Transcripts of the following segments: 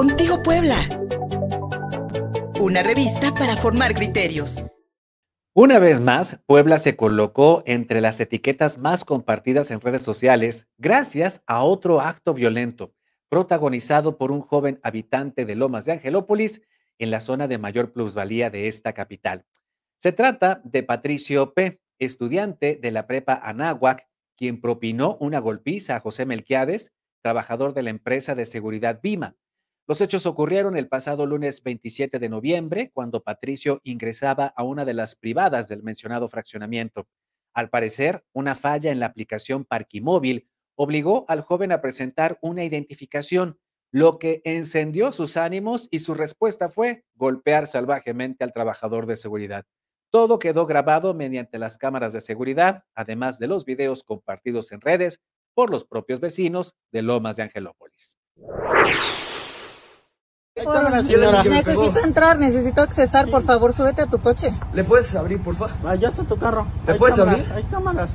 Contigo Puebla. Una revista para formar criterios. Una vez más, Puebla se colocó entre las etiquetas más compartidas en redes sociales gracias a otro acto violento protagonizado por un joven habitante de Lomas de Angelópolis en la zona de mayor plusvalía de esta capital. Se trata de Patricio P., estudiante de la prepa Anáhuac, quien propinó una golpiza a José Melquiades, trabajador de la empresa de seguridad Vima. Los hechos ocurrieron el pasado lunes 27 de noviembre, cuando Patricio ingresaba a una de las privadas del mencionado fraccionamiento. Al parecer, una falla en la aplicación Parquimóvil obligó al joven a presentar una identificación, lo que encendió sus ánimos y su respuesta fue golpear salvajemente al trabajador de seguridad. Todo quedó grabado mediante las cámaras de seguridad, además de los videos compartidos en redes por los propios vecinos de Lomas de Angelópolis. Necesito entrar, necesito accesar, por favor, súbete a tu coche. ¿Le puedes abrir, por favor? Allá está tu carro. ¿Le puedes abrir? Hay cámaras.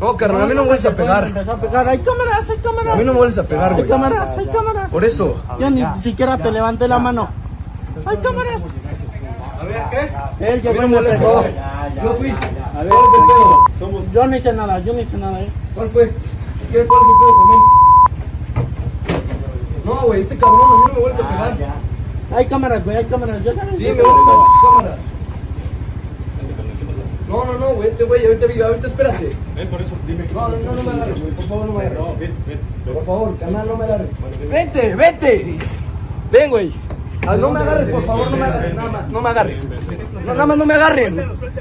No, carnal, a mí no me vuelves a pegar. A pegar. Hay cámaras, hay cámaras. A mí no me vuelves a pegar, Hay güey. cámaras, hay cámaras. Por eso. Yo ni siquiera te levanté la mano. Hay cámaras. A ver, ¿qué? Él llegó no y me pegó. Yo fui. A ver, ¿Cuál es el pedo? Yo no hice nada, yo no hice nada, eh. ¿Cuál fue? ¿Qué? ¿Cuál es el pedo también? No, güey, este cabrón, a mí no me vuelves a pegar. Hay cámaras, güey, hay cámaras. Ya sabes. Sí, me vuelven a tus cámaras. No, no, no, güey, este güey, ahorita, ahorita espérate. Ven, por eso, dime que No, no, no, no me agarres, güey, por favor, no me agarres. No, ven, ven. Por favor, canal, no me agarres. Vente, vente. Ven, güey. Ah, no me agarres, por favor, no me agarres, nada más. No me agarres. No, nada más no me agarren.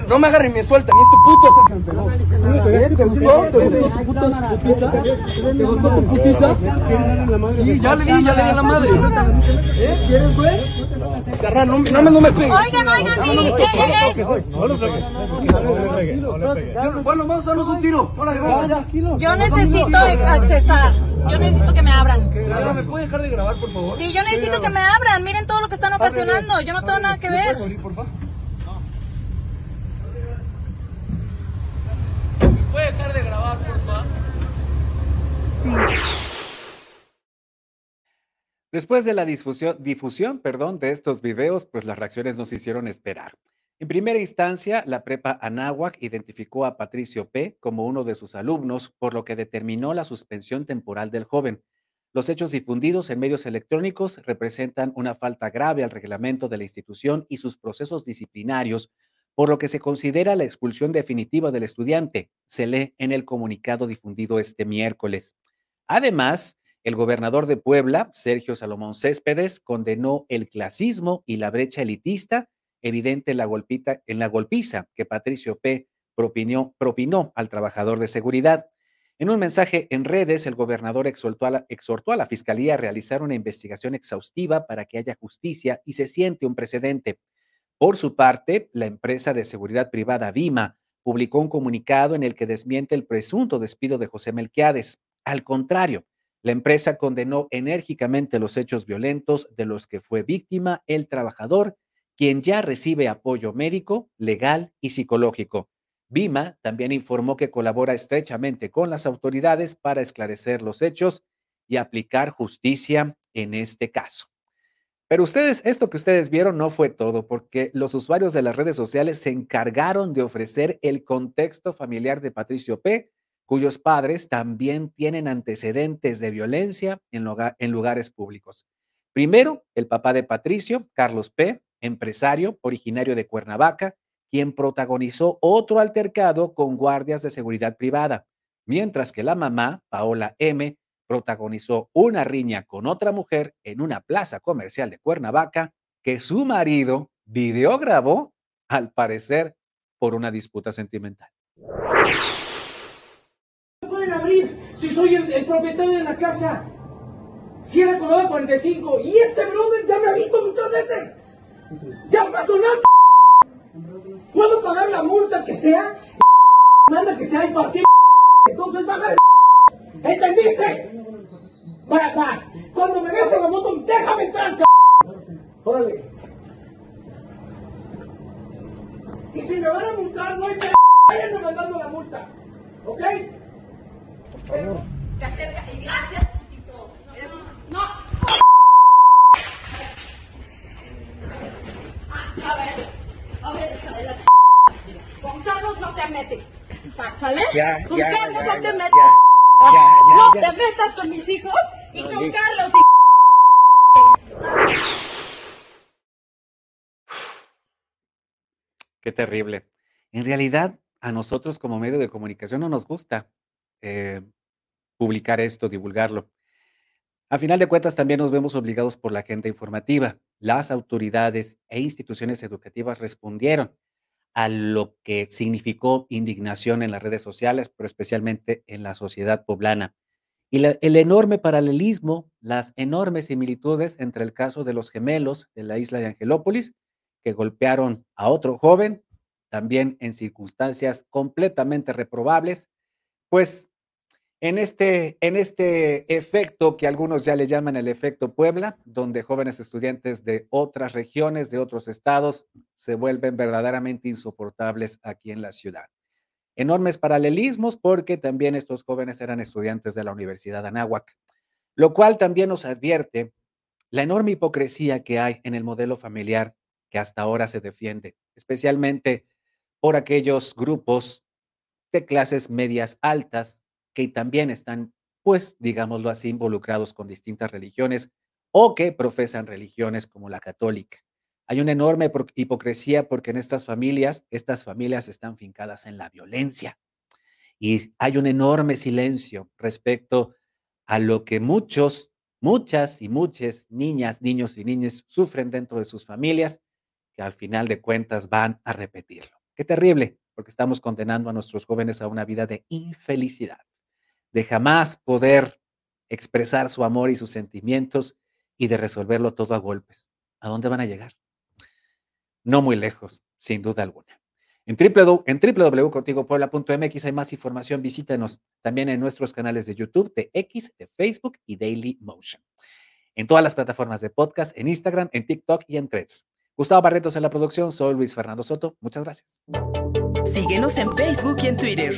No me agarren, me sueltan. Y este puto se. ¿Eh? ¿Te gustó? ¿Te gustó tu puta putiza? ¿Te gustó tu putiza? Sí, ya le di, ya le di a la madre. ¿Eh? ¿Quieres, güey? Carnal, no, no, me- no me pegues. Oigan, oigan, No, no me pegues. eh, eh, eh. No lo pegues. No le pegues, no le pegues. Ya, Bueno, vamos a darnos un tiro. Yo necesito accesar. Yo necesito que me abran. Señora, ¿me puede dejar de grabar, por favor? Sí, yo necesito que me abran. Miren todo lo que están ocasionando. Yo no tengo nada que ¿Me ver. puedes por favor? ¿Puede dejar de grabar, por favor? Después de la difusión, perdón, de estos videos, pues las reacciones nos hicieron esperar. En primera instancia, la prepa Anáhuac identificó a Patricio P. como uno de sus alumnos, por lo que determinó la suspensión temporal del joven. Los hechos difundidos en medios electrónicos representan una falta grave al reglamento de la institución y sus procesos disciplinarios, por lo que se considera la expulsión definitiva del estudiante, se lee en el comunicado difundido este miércoles. Además, el gobernador de Puebla, Sergio Salomón Céspedes, condenó el clasismo y la brecha elitista evidente en la, golpiza que Patricio P. propinó, propinó al trabajador de seguridad. En un mensaje en redes, el gobernador exhortó a, la, exhortó a la fiscalía a realizar una investigación exhaustiva para que haya justicia y se siente un precedente. Por su parte, la empresa de seguridad privada Vima publicó un comunicado en el que desmiente el presunto despido de José Melquiades. Al contrario, la empresa condenó enérgicamente los hechos violentos de los que fue víctima el trabajador, quien ya recibe apoyo médico, legal y psicológico. Vima también informó que colabora estrechamente con las autoridades para esclarecer los hechos y aplicar justicia en este caso. Pero ustedes, esto que ustedes vieron no fue todo, porque los usuarios de las redes sociales se encargaron de ofrecer el contexto familiar de Patricio P., cuyos padres también tienen antecedentes de violencia en, lugar, en lugares públicos. Primero, el papá de Patricio, Carlos P., empresario originario de Cuernavaca, quien protagonizó otro altercado con guardias de seguridad privada, mientras que la mamá, Paola M., protagonizó una riña con otra mujer en una plaza comercial de Cuernavaca que su marido videograbó, al parecer, por una disputa sentimental. No pueden abrir si soy el, propietario de la casa. Cierra con la 45 y este brother ya me ha visto muchas veces. Ya pasó nada. Puedo pagar la multa que sea. Manda que sea y partir. Entonces baja de. ¿Entendiste? Va, va. Cuando me veas en la moto, déjame entrar. Órale. Y si me van a multar, no hay p. Váyanme mandando la multa. ¿Ok? favor. Te acercas y gracias, putito. Eres ¡No! Ah, a ver, a ver, la. Con Carlos no te metes. ¿Sale? Ya, con ya, Carlos ya, no te metes. no te metas con mis hijos y no, con. Carlos y... Qué terrible. En realidad, a nosotros como medio de comunicación no nos gusta eh, publicar esto, divulgarlo. A final de cuentas, también nos vemos obligados por la agenda informativa. Las autoridades e instituciones educativas respondieron a lo que significó indignación en las redes sociales, pero especialmente en la sociedad poblana. Y el enorme paralelismo, las enormes similitudes entre el caso de los gemelos de la isla de Angelópolis, que golpearon a otro joven, también en circunstancias completamente reprobables, pues en este, en este efecto que algunos ya le llaman el efecto Puebla, donde jóvenes estudiantes de otras regiones, de otros estados, se vuelven verdaderamente insoportables aquí en la ciudad. Enormes paralelismos porque también estos jóvenes eran estudiantes de la Universidad de Anáhuac, lo cual también nos advierte la enorme hipocresía que hay en el modelo familiar que hasta ahora se defiende, especialmente por aquellos grupos de clases medias altas que también están, pues, digámoslo así, involucrados con distintas religiones o que profesan religiones como la católica. Hay una enorme hipocresía porque en estas familias, estas familias están fincadas en la violencia y hay un enorme silencio respecto a lo que muchos, muchas y muchas niñas, niños y niñas sufren dentro de sus familias que al final de cuentas van a repetirlo. Qué terrible, porque estamos condenando a nuestros jóvenes a una vida de infelicidad, de jamás poder expresar su amor y sus sentimientos y de resolverlo todo a golpes. ¿A dónde van a llegar? No muy lejos, sin duda alguna. En, www en www.contigopuebla.mx hay más información. Visítanos también en nuestros canales de YouTube, de X, de Facebook y Daily Motion. En todas las plataformas de podcast, en Instagram, en TikTok y en Threads. Gustavo Barretos en la producción, soy Luis Fernando Soto. Muchas gracias. Síguenos en Facebook y en Twitter.